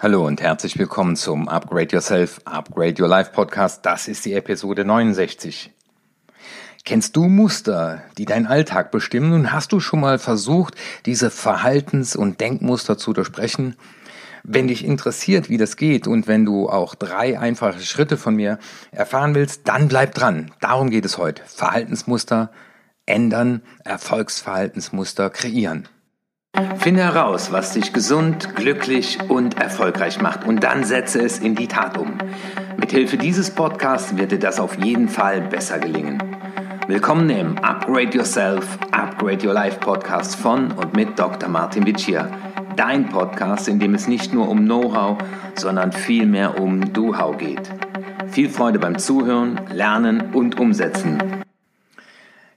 Hallo und herzlich willkommen zum Upgrade Yourself, Upgrade Your Life Podcast. Das ist die Episode 69. Kennst du Muster, die deinen Alltag bestimmen und hast du schon mal versucht, diese Verhaltens- und Denkmuster zu durchbrechen? Wenn dich interessiert, wie das geht und wenn du auch drei einfache Schritte von mir erfahren willst, dann bleib dran. Darum geht es heute. Verhaltensmuster ändern, Erfolgsverhaltensmuster kreieren. Finde heraus, was dich gesund, glücklich und erfolgreich macht und dann setze es in die Tat um. Mithilfe dieses Podcasts wird dir das auf jeden Fall besser gelingen. Willkommen im Upgrade Yourself, Upgrade Your Life Podcast von und mit Dr. Martin Vicia. Dein Podcast, in dem es nicht nur um Know-how, sondern vielmehr um Do-How geht. Viel Freude beim Zuhören, Lernen und Umsetzen.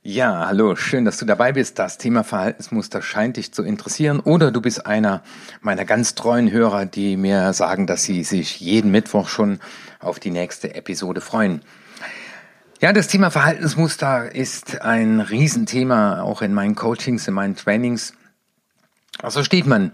Ja, hallo, schön, dass du dabei bist. Das Thema Verhaltensmuster scheint dich zu interessieren oder du bist einer meiner ganz treuen Hörer, die mir sagen, dass sie sich jeden Mittwoch schon auf die nächste Episode freuen. Ja, das Thema Verhaltensmuster ist ein Riesenthema, auch in meinen Coachings, in meinen Trainings. Also steht man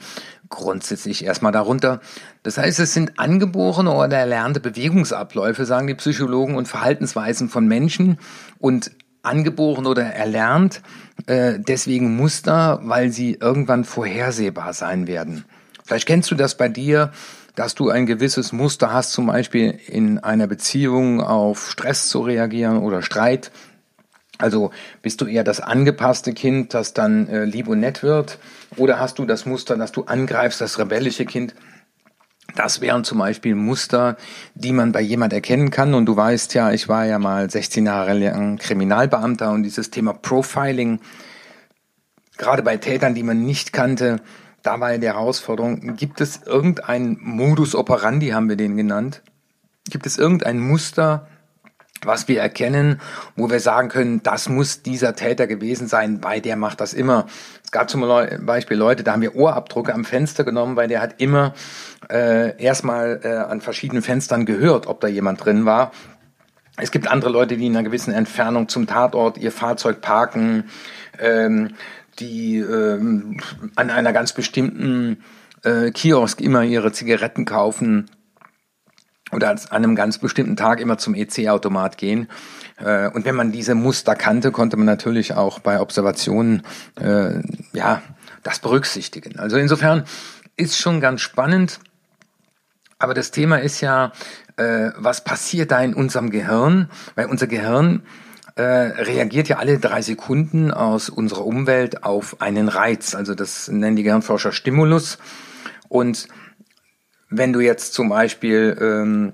grundsätzlich erstmal darunter. Das heißt, es sind angeborene oder erlernte Bewegungsabläufe, sagen die Psychologen, und Verhaltensweisen von Menschen und angeboren oder erlernt, äh, deswegen Muster, weil sie irgendwann vorhersehbar sein werden. Vielleicht kennst du das bei dir, dass du ein gewisses Muster hast, zum Beispiel in einer Beziehung auf Stress zu reagieren oder Streit. Also bist du eher das angepasste Kind, das dann äh, lieb und nett wird? Oder hast du das Muster, dass du angreifst, das rebellische Kind? Das wären zum Beispiel Muster, die man bei jemand erkennen kann. Und du weißt ja, ich war ja mal 16 Jahre lang Kriminalbeamter und dieses Thema Profiling, gerade bei Tätern, die man nicht kannte, da war ja die Herausforderung, gibt es irgendein Modus operandi, haben wir den genannt? Gibt es irgendein Muster, was wir erkennen, wo wir sagen können, das muss dieser Täter gewesen sein, weil der macht das immer. Es gab zum Beispiel Leute, da haben wir Ohrabdrücke am Fenster genommen, weil der hat immer äh, erstmal äh, an verschiedenen Fenstern gehört, ob da jemand drin war. Es gibt andere Leute, die in einer gewissen Entfernung zum Tatort ihr Fahrzeug parken, ähm, die ähm, an einer ganz bestimmten äh, Kiosk immer ihre Zigaretten kaufen oder an einem ganz bestimmten Tag immer zum EC-Automat gehen. Äh, und wenn man diese Muster kannte, konnte man natürlich auch bei Observationen äh, ja das berücksichtigen. Also insofern ist schon ganz spannend. Aber das Thema ist ja, äh, was passiert da in unserem Gehirn? Weil unser Gehirn äh, reagiert ja alle drei Sekunden aus unserer Umwelt auf einen Reiz. Also das nennen die Gehirnforscher Stimulus. Und wenn du jetzt zum Beispiel ähm,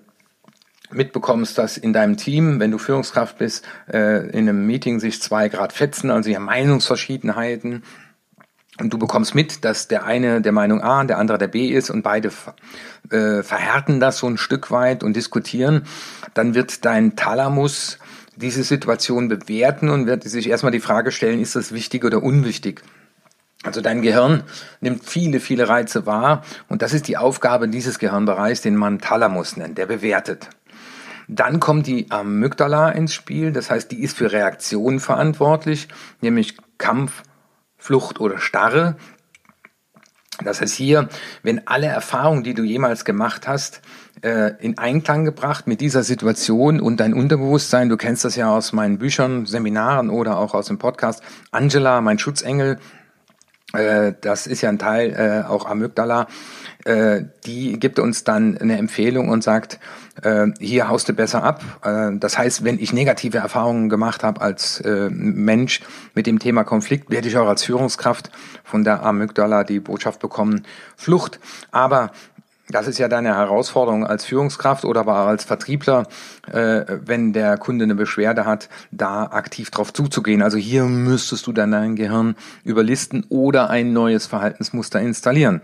mitbekommst, dass in deinem Team, wenn du Führungskraft bist, äh, in einem Meeting sich zwei Grad fetzen, also ja Meinungsverschiedenheiten, und du bekommst mit, dass der eine der Meinung A und der andere der B ist und beide äh, verhärten das so ein Stück weit und diskutieren, dann wird dein Thalamus diese Situation bewerten und wird sich erstmal die Frage stellen, ist das wichtig oder unwichtig? Also dein Gehirn nimmt viele, viele Reize wahr und das ist die Aufgabe dieses Gehirnbereichs, den man Thalamus nennt, der bewertet. Dann kommt die Amygdala ins Spiel, das heißt, die ist für Reaktionen verantwortlich, nämlich Kampf, Flucht oder Starre. Das heißt hier, wenn alle Erfahrungen, die du jemals gemacht hast, äh, in Einklang gebracht mit dieser Situation und dein Unterbewusstsein, du kennst das ja aus meinen Büchern, Seminaren oder auch aus dem Podcast, Angela, mein Schutzengel, äh, das ist ja ein Teil äh, auch Amygdala, äh, die gibt uns dann eine Empfehlung und sagt, äh, hier haust du besser ab. Äh, das heißt, wenn ich negative Erfahrungen gemacht habe als äh, Mensch mit dem Thema Konflikt, werde ich auch als Führungskraft von der Amygdala die Botschaft bekommen, Flucht. Aber das ist ja deine Herausforderung als Führungskraft oder aber als Vertriebler, äh, wenn der Kunde eine Beschwerde hat, da aktiv drauf zuzugehen. Also hier müsstest du dann dein Gehirn überlisten oder ein neues Verhaltensmuster installieren.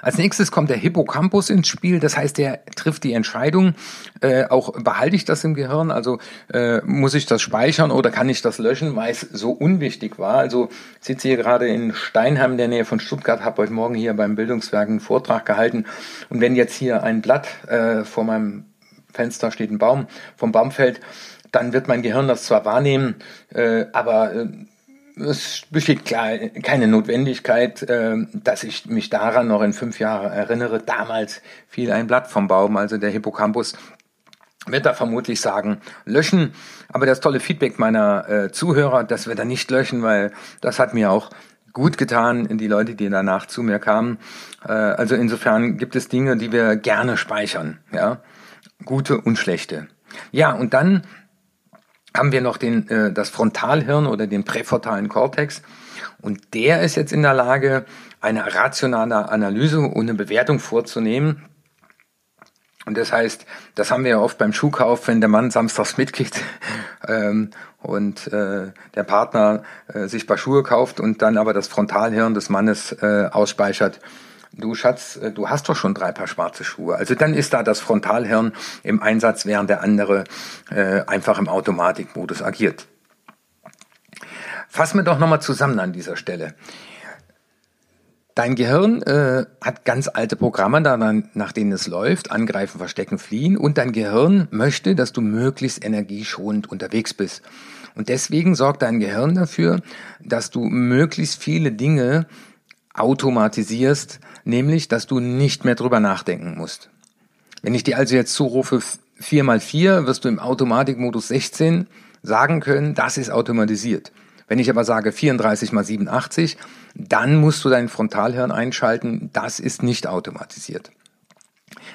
Als nächstes kommt der Hippocampus ins Spiel, das heißt, der trifft die Entscheidung, äh, auch behalte ich das im Gehirn, also äh, muss ich das speichern oder kann ich das löschen, weil es so unwichtig war. Also sitze hier gerade in Steinheim, in der Nähe von Stuttgart, habe heute Morgen hier beim Bildungswerk einen Vortrag gehalten. Und wenn jetzt hier ein Blatt äh, vor meinem Fenster steht, ein Baum, vom Baum fällt, dann wird mein Gehirn das zwar wahrnehmen, äh, aber äh, es besteht klar keine Notwendigkeit, äh, dass ich mich daran noch in fünf Jahren erinnere. Damals fiel ein Blatt vom Baum, also der Hippocampus wird da vermutlich sagen, löschen. Aber das tolle Feedback meiner äh, Zuhörer, dass wir da nicht löschen, weil das hat mir auch gut getan, die Leute, die danach zu mir kamen. Äh, also insofern gibt es Dinge, die wir gerne speichern, ja, gute und schlechte. Ja, und dann haben wir noch den, äh, das Frontalhirn oder den präfrontalen Kortex. Und der ist jetzt in der Lage, eine rationale Analyse und eine Bewertung vorzunehmen. Und das heißt, das haben wir ja oft beim Schuhkauf, wenn der Mann samstags mitgeht ähm, und äh, der Partner äh, sich paar Schuhe kauft und dann aber das Frontalhirn des Mannes äh, ausspeichert du Schatz, äh, du hast doch schon drei Paar schwarze Schuhe. Also dann ist da das Frontalhirn im Einsatz, während der andere äh, einfach im Automatikmodus agiert. Fassen wir doch nochmal zusammen an dieser Stelle. Dein Gehirn äh, hat ganz alte Programme, nach denen es läuft, angreifen, verstecken, fliehen. Und dein Gehirn möchte, dass du möglichst energieschonend unterwegs bist. Und deswegen sorgt dein Gehirn dafür, dass du möglichst viele Dinge automatisierst, nämlich, dass du nicht mehr drüber nachdenken musst. Wenn ich dir also jetzt zurufe 4 mal 4, wirst du im Automatikmodus 16 sagen können, das ist automatisiert. Wenn ich aber sage 34 mal 87, dann musst du dein Frontalhirn einschalten, das ist nicht automatisiert.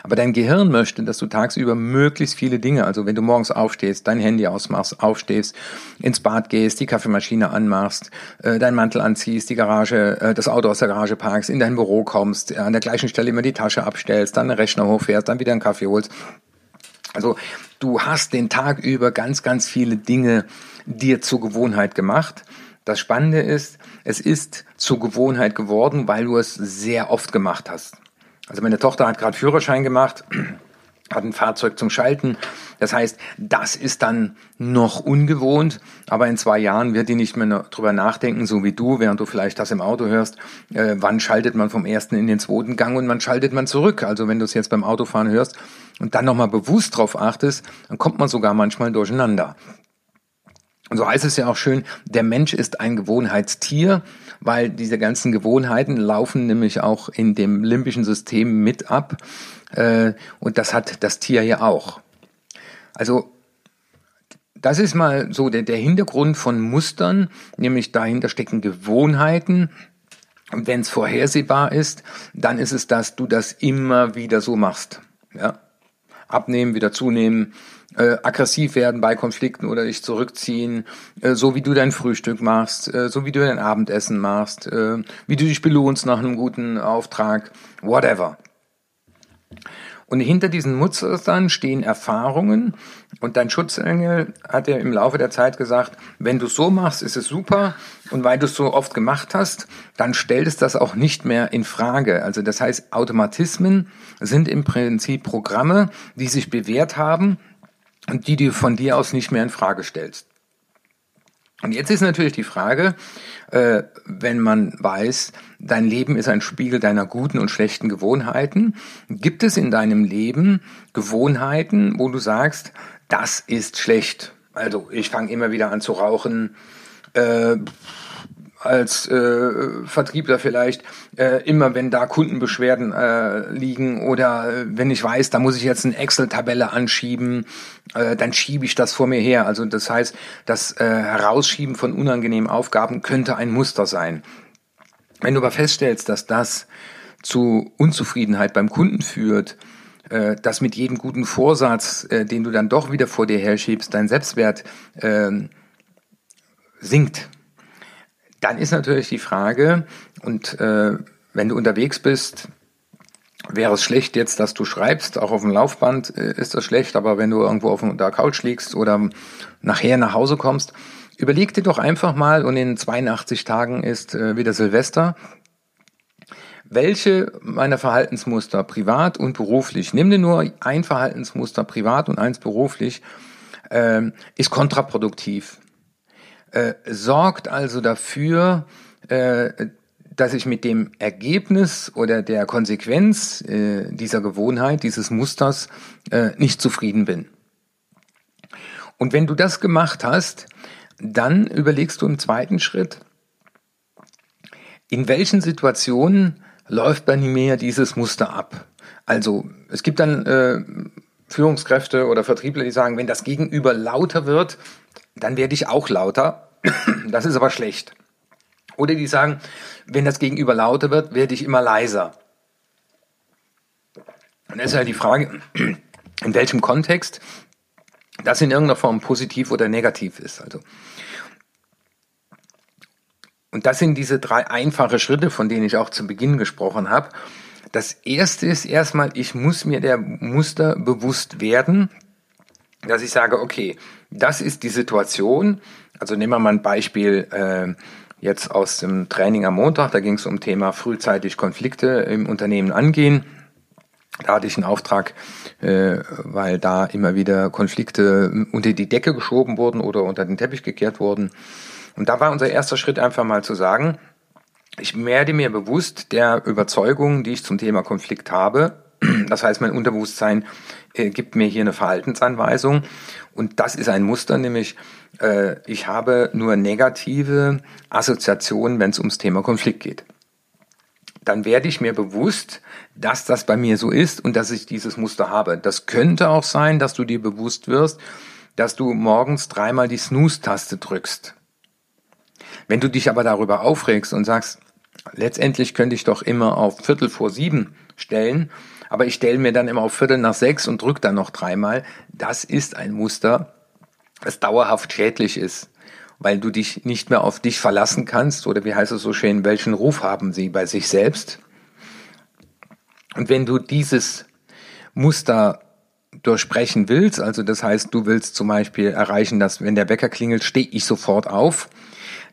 Aber dein Gehirn möchte, dass du tagsüber möglichst viele Dinge, also wenn du morgens aufstehst, dein Handy ausmachst, aufstehst, ins Bad gehst, die Kaffeemaschine anmachst, äh, deinen Mantel anziehst, die Garage, äh, das Auto aus der Garage parkst, in dein Büro kommst, äh, an der gleichen Stelle immer die Tasche abstellst, dann den Rechner hochfährst, dann wieder einen Kaffee holst. Also du hast den Tag über ganz, ganz viele Dinge dir zur Gewohnheit gemacht. Das Spannende ist, es ist zur Gewohnheit geworden, weil du es sehr oft gemacht hast. Also meine Tochter hat gerade Führerschein gemacht, hat ein Fahrzeug zum Schalten. Das heißt, das ist dann noch ungewohnt, aber in zwei Jahren wird die nicht mehr drüber nachdenken, so wie du, während du vielleicht das im Auto hörst, äh, wann schaltet man vom ersten in den zweiten Gang und wann schaltet man zurück. Also wenn du es jetzt beim Autofahren hörst und dann nochmal bewusst drauf achtest, dann kommt man sogar manchmal durcheinander. Und so heißt es ja auch schön, der Mensch ist ein Gewohnheitstier, weil diese ganzen Gewohnheiten laufen nämlich auch in dem limbischen System mit ab. Äh, und das hat das Tier ja auch. Also das ist mal so der, der Hintergrund von Mustern, nämlich dahinter stecken Gewohnheiten. Und wenn es vorhersehbar ist, dann ist es, dass du das immer wieder so machst. Ja? Abnehmen, wieder zunehmen, äh, aggressiv werden bei Konflikten oder dich zurückziehen, äh, so wie du dein Frühstück machst, äh, so wie du dein Abendessen machst, äh, wie du dich belohnst nach einem guten Auftrag, whatever. Und hinter diesen Mustern stehen Erfahrungen. Und dein Schutzengel hat ja im Laufe der Zeit gesagt, wenn du so machst, ist es super. Und weil du es so oft gemacht hast, dann stellt es das auch nicht mehr in Frage. Also das heißt, Automatismen sind im Prinzip Programme, die sich bewährt haben und die du von dir aus nicht mehr in Frage stellst. Und jetzt ist natürlich die Frage, äh, wenn man weiß, dein Leben ist ein Spiegel deiner guten und schlechten Gewohnheiten, gibt es in deinem Leben Gewohnheiten, wo du sagst, das ist schlecht. Also ich fange immer wieder an zu rauchen, äh, als äh, Vertriebler vielleicht äh, immer, wenn da Kundenbeschwerden äh, liegen oder äh, wenn ich weiß, da muss ich jetzt eine Excel-Tabelle anschieben, äh, dann schiebe ich das vor mir her. Also das heißt, das äh, Herausschieben von unangenehmen Aufgaben könnte ein Muster sein. Wenn du aber feststellst, dass das zu Unzufriedenheit beim Kunden führt, äh, dass mit jedem guten Vorsatz, äh, den du dann doch wieder vor dir herschiebst, dein Selbstwert äh, sinkt, dann ist natürlich die Frage, und äh, wenn du unterwegs bist, wäre es schlecht jetzt, dass du schreibst, auch auf dem Laufband äh, ist das schlecht, aber wenn du irgendwo auf der Couch liegst oder nachher nach Hause kommst, überleg dir doch einfach mal, und in 82 Tagen ist äh, wieder Silvester, welche meiner Verhaltensmuster privat und beruflich, nimm dir nur ein Verhaltensmuster privat und eins beruflich, äh, ist kontraproduktiv. Äh, sorgt also dafür, äh, dass ich mit dem Ergebnis oder der Konsequenz äh, dieser Gewohnheit, dieses Musters äh, nicht zufrieden bin. Und wenn du das gemacht hast, dann überlegst du im zweiten Schritt, in welchen Situationen läuft bei mir dieses Muster ab? Also es gibt dann äh, Führungskräfte oder Vertriebler, die sagen, wenn das Gegenüber lauter wird, dann werde ich auch lauter. Das ist aber schlecht. Oder die sagen, wenn das Gegenüber lauter wird, werde ich immer leiser. Und das ist halt die Frage, in welchem Kontext das in irgendeiner Form positiv oder negativ ist. Also und das sind diese drei einfache Schritte, von denen ich auch zu Beginn gesprochen habe. Das erste ist erstmal, ich muss mir der Muster bewusst werden, dass ich sage, okay, das ist die Situation. Also nehmen wir mal ein Beispiel äh, jetzt aus dem Training am Montag. Da ging es um Thema frühzeitig Konflikte im Unternehmen angehen. Da hatte ich einen Auftrag, äh, weil da immer wieder Konflikte unter die Decke geschoben wurden oder unter den Teppich gekehrt wurden. Und da war unser erster Schritt einfach mal zu sagen, ich werde mir bewusst der Überzeugung, die ich zum Thema Konflikt habe. Das heißt, mein Unterbewusstsein äh, gibt mir hier eine Verhaltensanweisung. Und das ist ein Muster, nämlich äh, ich habe nur negative Assoziationen, wenn es ums Thema Konflikt geht. Dann werde ich mir bewusst, dass das bei mir so ist und dass ich dieses Muster habe. Das könnte auch sein, dass du dir bewusst wirst, dass du morgens dreimal die Snooze-Taste drückst. Wenn du dich aber darüber aufregst und sagst, letztendlich könnte ich doch immer auf Viertel vor sieben stellen, aber ich stelle mir dann immer auf Viertel nach sechs und drücke dann noch dreimal, das ist ein Muster, das dauerhaft schädlich ist, weil du dich nicht mehr auf dich verlassen kannst oder wie heißt es so schön, welchen Ruf haben sie bei sich selbst? Und wenn du dieses Muster durchbrechen willst, also das heißt, du willst zum Beispiel erreichen, dass wenn der Wecker klingelt, stehe ich sofort auf,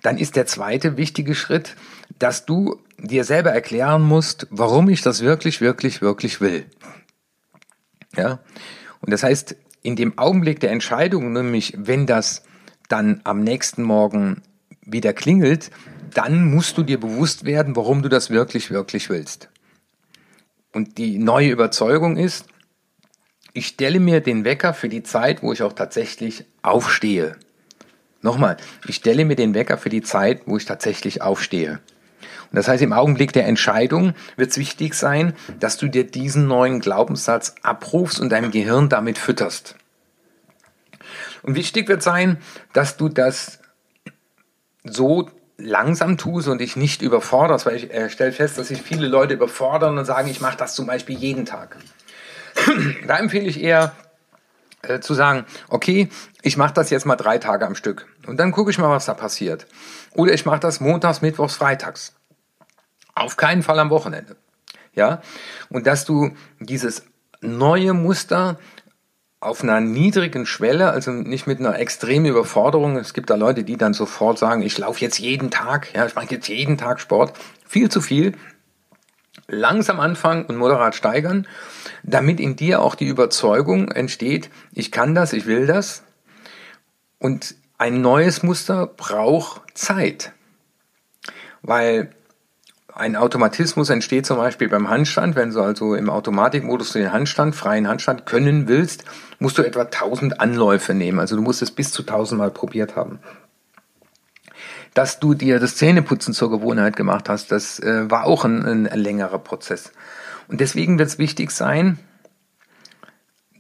dann ist der zweite wichtige Schritt, dass du dir selber erklären musst, warum ich das wirklich, wirklich, wirklich will. Ja. Und das heißt, in dem Augenblick der Entscheidung, nämlich wenn das dann am nächsten Morgen wieder klingelt, dann musst du dir bewusst werden, warum du das wirklich, wirklich willst. Und die neue Überzeugung ist, ich stelle mir den Wecker für die Zeit, wo ich auch tatsächlich aufstehe. Nochmal, ich stelle mir den Wecker für die Zeit, wo ich tatsächlich aufstehe. Und das heißt, im Augenblick der Entscheidung wird es wichtig sein, dass du dir diesen neuen Glaubenssatz abrufst und dein Gehirn damit fütterst. Und wichtig wird sein, dass du das so langsam tust und dich nicht überforderst, weil ich äh, stelle fest, dass sich viele Leute überfordern und sagen, ich mache das zum Beispiel jeden Tag. da empfehle ich eher, äh, zu sagen, okay, ich mache das jetzt mal drei Tage am Stück und dann gucke ich mal, was da passiert. Oder ich mache das montags, mittwochs, freitags. Auf keinen Fall am Wochenende. Ja? Und dass du dieses neue Muster auf einer niedrigen Schwelle, also nicht mit einer extremen Überforderung. Es gibt da Leute, die dann sofort sagen, ich laufe jetzt jeden Tag, ja, ich mache jetzt jeden Tag Sport. Viel zu viel langsam anfangen und moderat steigern, damit in dir auch die Überzeugung entsteht, ich kann das, ich will das. Und ein neues Muster braucht Zeit. Weil ein Automatismus entsteht zum Beispiel beim Handstand. Wenn du also im Automatikmodus den Handstand, freien Handstand können willst, musst du etwa 1000 Anläufe nehmen. Also du musst es bis zu 1000 Mal probiert haben dass du dir das Zähneputzen zur Gewohnheit gemacht hast, das äh, war auch ein, ein längerer Prozess. Und deswegen wird es wichtig sein,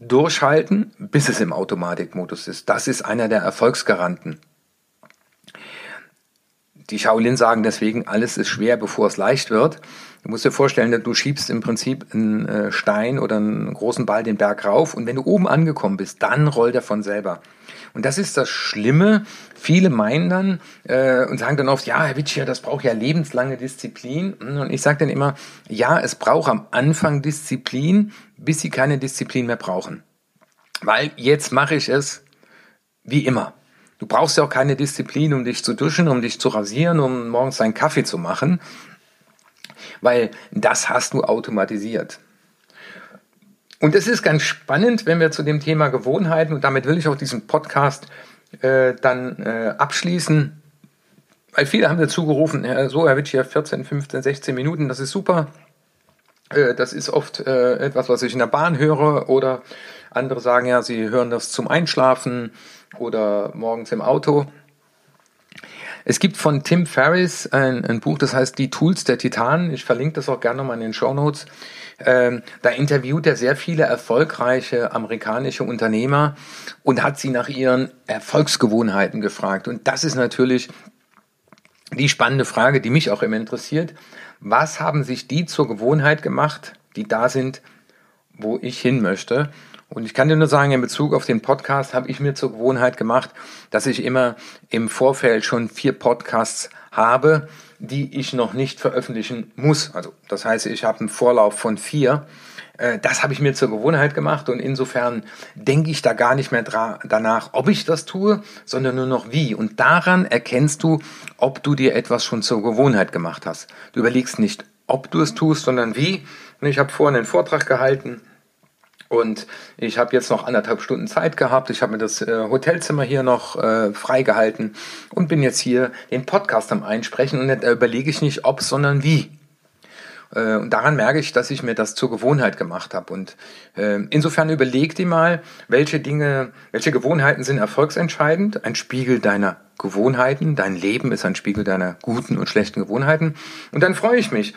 durchhalten, bis es im Automatikmodus ist. Das ist einer der Erfolgsgaranten. Die Shaolin sagen deswegen, alles ist schwer, bevor es leicht wird. Du musst dir vorstellen, du schiebst im Prinzip einen äh, Stein oder einen großen Ball den Berg rauf und wenn du oben angekommen bist, dann rollt er von selber. Und das ist das Schlimme. Viele meinen dann äh, und sagen dann oft, ja, Herr Witschier, das braucht ja lebenslange Disziplin. Und ich sage dann immer, ja, es braucht am Anfang Disziplin, bis Sie keine Disziplin mehr brauchen. Weil jetzt mache ich es wie immer. Du brauchst ja auch keine Disziplin, um dich zu duschen, um dich zu rasieren, um morgens deinen Kaffee zu machen, weil das hast du automatisiert. Und es ist ganz spannend, wenn wir zu dem Thema Gewohnheiten, und damit will ich auch diesen Podcast äh, dann äh, abschließen, weil viele haben dazu gerufen, ja, so, Herr Witsch, ja 14, 15, 16 Minuten, das ist super. Äh, das ist oft äh, etwas, was ich in der Bahn höre oder andere sagen ja, sie hören das zum Einschlafen oder morgens im Auto. Es gibt von Tim Ferriss ein, ein, Buch, das heißt Die Tools der Titanen. Ich verlinke das auch gerne nochmal in den Show Notes. Ähm, da interviewt er sehr viele erfolgreiche amerikanische Unternehmer und hat sie nach ihren Erfolgsgewohnheiten gefragt. Und das ist natürlich die spannende Frage, die mich auch immer interessiert. Was haben sich die zur Gewohnheit gemacht, die da sind, wo ich hin möchte? Und ich kann dir nur sagen, in Bezug auf den Podcast habe ich mir zur Gewohnheit gemacht, dass ich immer im Vorfeld schon vier Podcasts habe, die ich noch nicht veröffentlichen muss. Also das heißt, ich habe einen Vorlauf von vier. Äh, das habe ich mir zur Gewohnheit gemacht und insofern denke ich da gar nicht mehr danach, ob ich das tue, sondern nur noch wie. Und daran erkennst du, ob du dir etwas schon zur Gewohnheit gemacht hast. Du überlegst nicht, ob du es tust, sondern wie. Und ich habe vorhin einen Vortrag gehalten und ich habe jetzt noch anderthalb Stunden Zeit gehabt. Ich habe mir das äh, Hotelzimmer hier noch äh, freigehalten und bin jetzt hier den Podcast am Einsprechen. Und da überlege ich nicht, ob, sondern wie. Äh, und daran merke ich, dass ich mir das zur Gewohnheit gemacht habe. Und äh, insofern überleg dir mal, welche Dinge, welche Gewohnheiten sind erfolgsentscheidend. Ein Spiegel deiner Gewohnheiten. Dein Leben ist ein Spiegel deiner guten und schlechten Gewohnheiten. Und dann freue ich mich,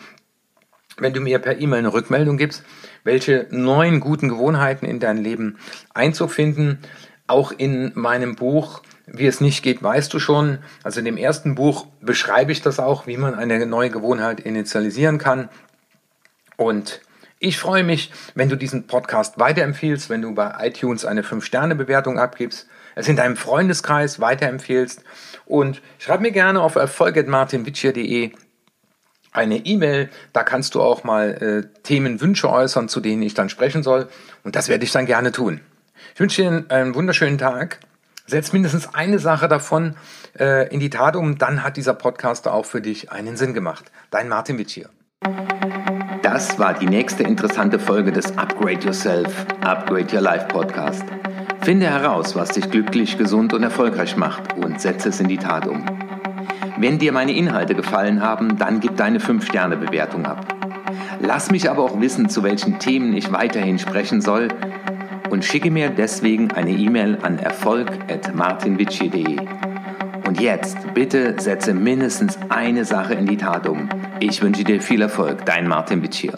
wenn du mir per E-Mail eine Rückmeldung gibst, welche neuen guten Gewohnheiten in dein Leben einzufinden. Auch in meinem Buch Wie es nicht geht, weißt du schon. Also in dem ersten Buch beschreibe ich das auch, wie man eine neue Gewohnheit initialisieren kann. Und ich freue mich, wenn du diesen Podcast weiterempfiehlst, wenn du bei iTunes eine 5-Sterne-Bewertung abgibst, es in deinem Freundeskreis weiterempfehlst und schreib mir gerne auf erfolg.martinwitschier.de eine E-Mail. Da kannst du auch mal äh, Themenwünsche äußern, zu denen ich dann sprechen soll. Und das werde ich dann gerne tun. Ich wünsche dir einen wunderschönen Tag. Setz mindestens eine Sache davon äh, in die Tat um, dann hat dieser Podcast auch für dich einen Sinn gemacht. Dein Martin Witsch hier. Das war die nächste interessante Folge des Upgrade Yourself, Upgrade Your Life Podcast. Finde heraus, was dich glücklich, gesund und erfolgreich macht und setze es in die Tat um. Wenn dir meine Inhalte gefallen haben, dann gib deine 5-Sterne-Bewertung ab. Lass mich aber auch wissen, zu welchen Themen ich weiterhin sprechen soll und schicke mir deswegen eine E-Mail an erfolg.martinwitschi.de. Und jetzt bitte setze mindestens eine Sache in die Tat um. Ich wünsche dir viel Erfolg, dein Martin Witschier.